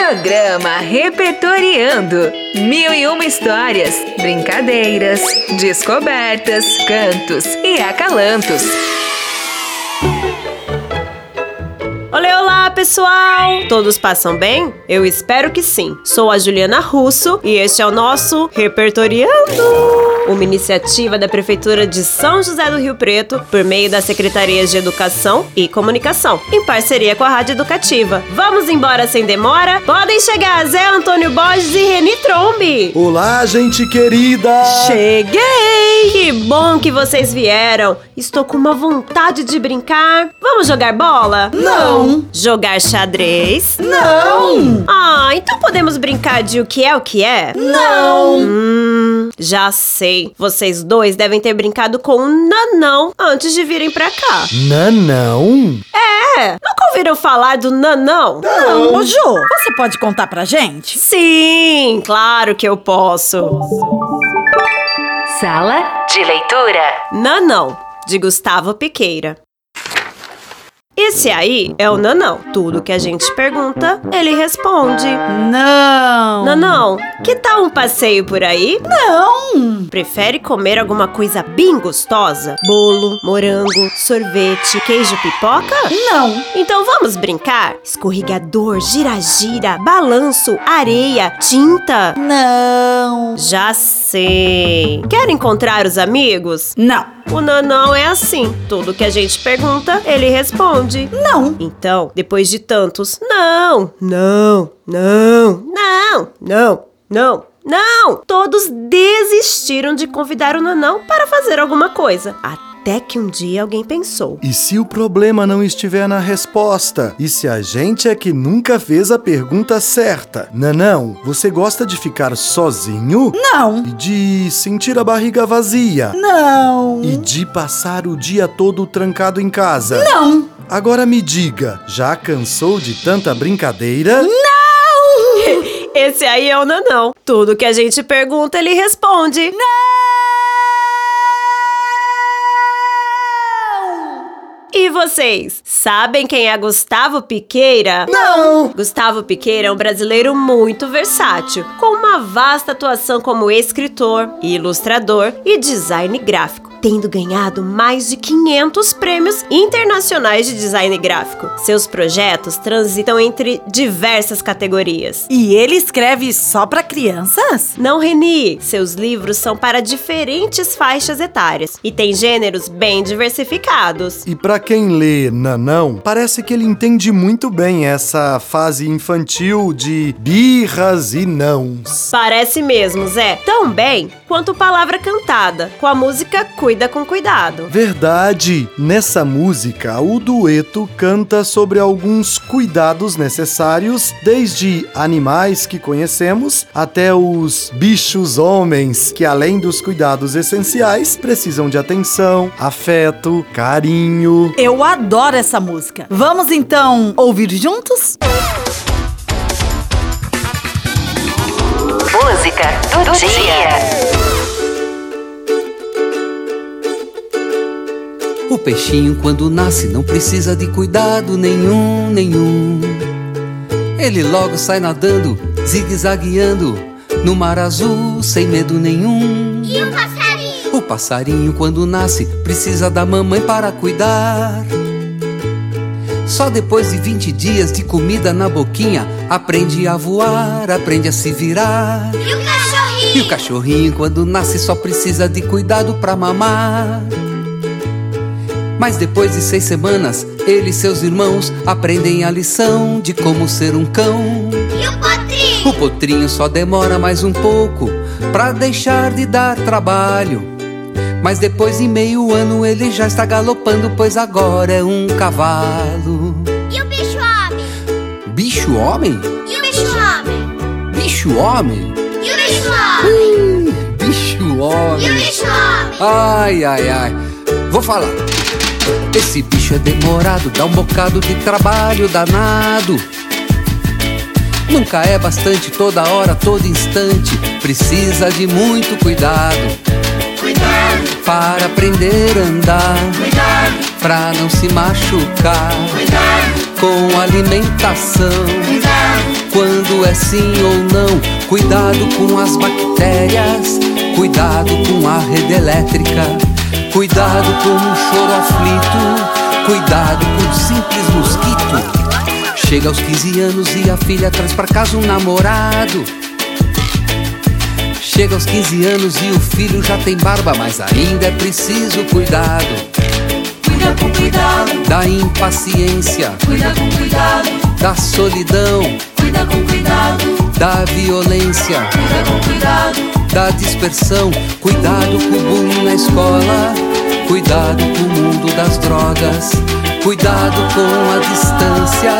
Programa Repertoriando. Mil e uma histórias, brincadeiras, descobertas, cantos e acalantos. Olá, olá, pessoal! Todos passam bem? Eu espero que sim. Sou a Juliana Russo e este é o nosso Repertoriando uma iniciativa da Prefeitura de São José do Rio Preto, por meio das Secretarias de Educação e Comunicação, em parceria com a Rádio Educativa. Vamos embora sem demora? Podem chegar Zé Antônio Borges e Reni Trombe! Olá, gente querida! Cheguei! Que bom que vocês vieram! Estou com uma vontade de brincar. Vamos jogar bola? Não! Jogar xadrez? Não! Ah, então podemos brincar de o que é o que é? Não! Já sei sei. Vocês dois devem ter brincado com um nanão antes de virem pra cá. Nanão? É! Nunca ouviram falar do nanão? Não. Ô, Ju, você pode contar pra gente? Sim, claro que eu posso. Sala de leitura. Nanão, de Gustavo Piqueira. Esse aí é o Nanão. Tudo que a gente pergunta, ele responde. Não. Nanão, que tal um passeio por aí? Não. Prefere comer alguma coisa bem gostosa? Bolo, morango, sorvete, queijo pipoca? Não. Então vamos brincar? Escorregador, gira-gira, balanço, areia, tinta? Não. Já sei. Quer encontrar os amigos? Não. O Nanão é assim. Tudo que a gente pergunta, ele responde. Não. Então, depois de tantos não, não, não, não, não, não, não, todos desistiram de convidar o Nanão para fazer alguma coisa. Até até que um dia alguém pensou: E se o problema não estiver na resposta? E se a gente é que nunca fez a pergunta certa? Nanão, você gosta de ficar sozinho? Não. E de sentir a barriga vazia? Não. E de passar o dia todo trancado em casa? Não. Agora me diga, já cansou de tanta brincadeira? Não! Esse aí é o Nanão. Tudo que a gente pergunta, ele responde: Não! Vocês, sabem quem é Gustavo Piqueira? Não! Gustavo Piqueira é um brasileiro muito versátil, com uma vasta atuação como escritor, ilustrador e design gráfico tendo ganhado mais de 500 prêmios internacionais de design gráfico. Seus projetos transitam entre diversas categorias. E ele escreve só para crianças? Não, Reni. Seus livros são para diferentes faixas etárias e tem gêneros bem diversificados. E para quem lê Nanão, parece que ele entende muito bem essa fase infantil de birras e nãos. Parece mesmo, Zé. Tão bem quanto palavra cantada, com a música cuida com cuidado. Verdade! Nessa música, o dueto canta sobre alguns cuidados necessários, desde animais que conhecemos até os bichos homens, que além dos cuidados essenciais, precisam de atenção, afeto, carinho. Eu adoro essa música. Vamos então ouvir juntos? Música do, dia. Peixinho, quando nasce, não precisa de cuidado nenhum, nenhum. Ele logo sai nadando, zigue-zagueando, no mar azul, sem medo nenhum. E o passarinho? O passarinho, quando nasce, precisa da mamãe para cuidar. Só depois de 20 dias de comida na boquinha, aprende a voar, aprende a se virar. E o cachorrinho? E o cachorrinho, quando nasce, só precisa de cuidado para mamar. Mas depois de seis semanas, ele e seus irmãos aprendem a lição de como ser um cão. E o potrinho? O potrinho só demora mais um pouco pra deixar de dar trabalho. Mas depois de meio ano ele já está galopando, pois agora é um cavalo. E o bicho homem? Bicho homem? E o bicho homem? Bicho homem? E o bicho homem? Ih, bicho E o homem. bicho homem? Ai, ai, ai. Vou falar. Esse bicho é demorado, dá um bocado de trabalho danado. Nunca é bastante, toda hora, todo instante. Precisa de muito cuidado. Cuidado, Para aprender a andar, cuidado, pra não se machucar. cuidado, Com alimentação, cuidado, quando é sim ou não. Cuidado com as bactérias, cuidado com a rede elétrica, cuidado com o choro aflito, cuidado com o simples mosquito. Chega aos 15 anos e a filha traz pra casa um namorado. Chega aos 15 anos e o filho já tem barba, mas ainda é preciso cuidado. Cuida com cuidado, Da impaciência, cuida com cuidado, da solidão, cuida com cuidado, da violência, cuida com cuidado, da dispersão. Cuidado com o bullying na escola, cuidado com o mundo das drogas, cuidado com a distância,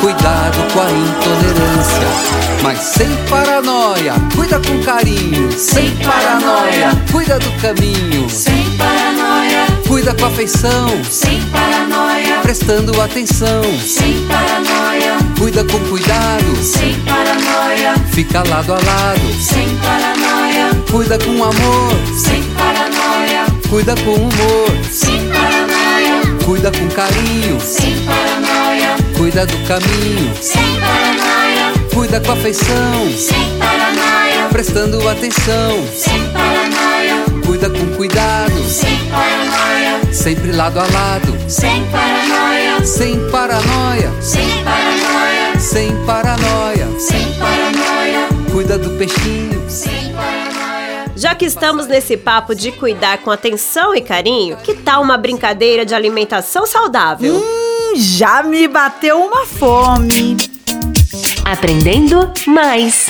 cuidado com a intolerância. Mas sem paranoia, cuida com carinho, sem paranoia, cuida do caminho, sem paranoia, cuida com afeição, sem paranoia, prestando atenção, sem paranoia, cuida com cuidado, sem paranoia, fica lado a lado, sem paranoia, cuida com amor, sem paranoia, cuida com humor, sem paranoia, cuida com carinho, sem paranoia, cuida do caminho, sem paranoia, cuida com afeição, sem paranoia, prestando atenção, sem paranoia, sempre lado a lado, sem paranoia, sem paranoia, sem paranoia, sem paranoia, sem paranoia, cuida do peixinho, sem paranoia. Já que estamos nesse papo de cuidar com atenção e carinho, que tal uma brincadeira de alimentação saudável? Hum, já me bateu uma fome. Aprendendo mais.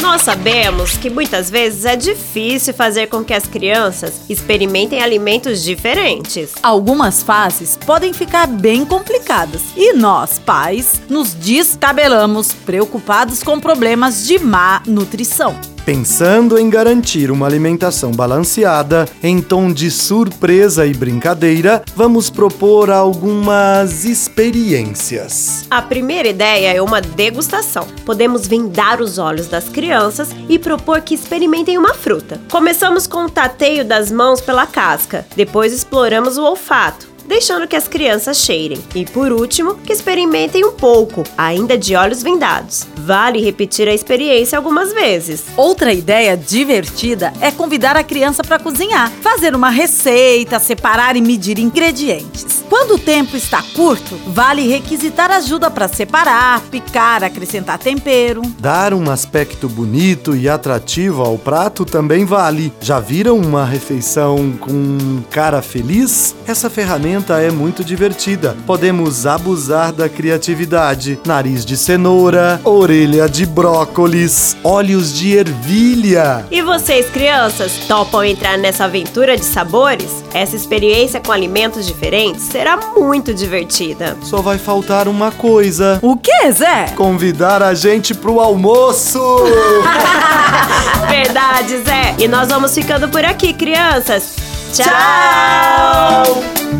Nós sabemos que muitas vezes é difícil fazer com que as crianças experimentem alimentos diferentes. Algumas fases podem ficar bem complicadas e nós, pais, nos descabelamos preocupados com problemas de má nutrição. Pensando em garantir uma alimentação balanceada, em tom de surpresa e brincadeira, vamos propor algumas experiências. A primeira ideia é uma degustação. Podemos vendar os olhos das crianças e propor que experimentem uma fruta. Começamos com o tateio das mãos pela casca, depois exploramos o olfato. Deixando que as crianças cheirem. E por último, que experimentem um pouco, ainda de olhos vendados. Vale repetir a experiência algumas vezes. Outra ideia divertida é convidar a criança para cozinhar, fazer uma receita, separar e medir ingredientes. Quando o tempo está curto, vale requisitar ajuda para separar, picar, acrescentar tempero. Dar um aspecto bonito e atrativo ao prato também vale. Já viram uma refeição com cara feliz? Essa ferramenta é muito divertida. Podemos abusar da criatividade. Nariz de cenoura, orelha de brócolis, olhos de ervilha. E vocês, crianças, topam entrar nessa aventura de sabores? Essa experiência com alimentos diferentes será muito divertida. Só vai faltar uma coisa. O que, Zé? Convidar a gente pro almoço! Verdade, Zé. E nós vamos ficando por aqui, crianças. Tchau! Você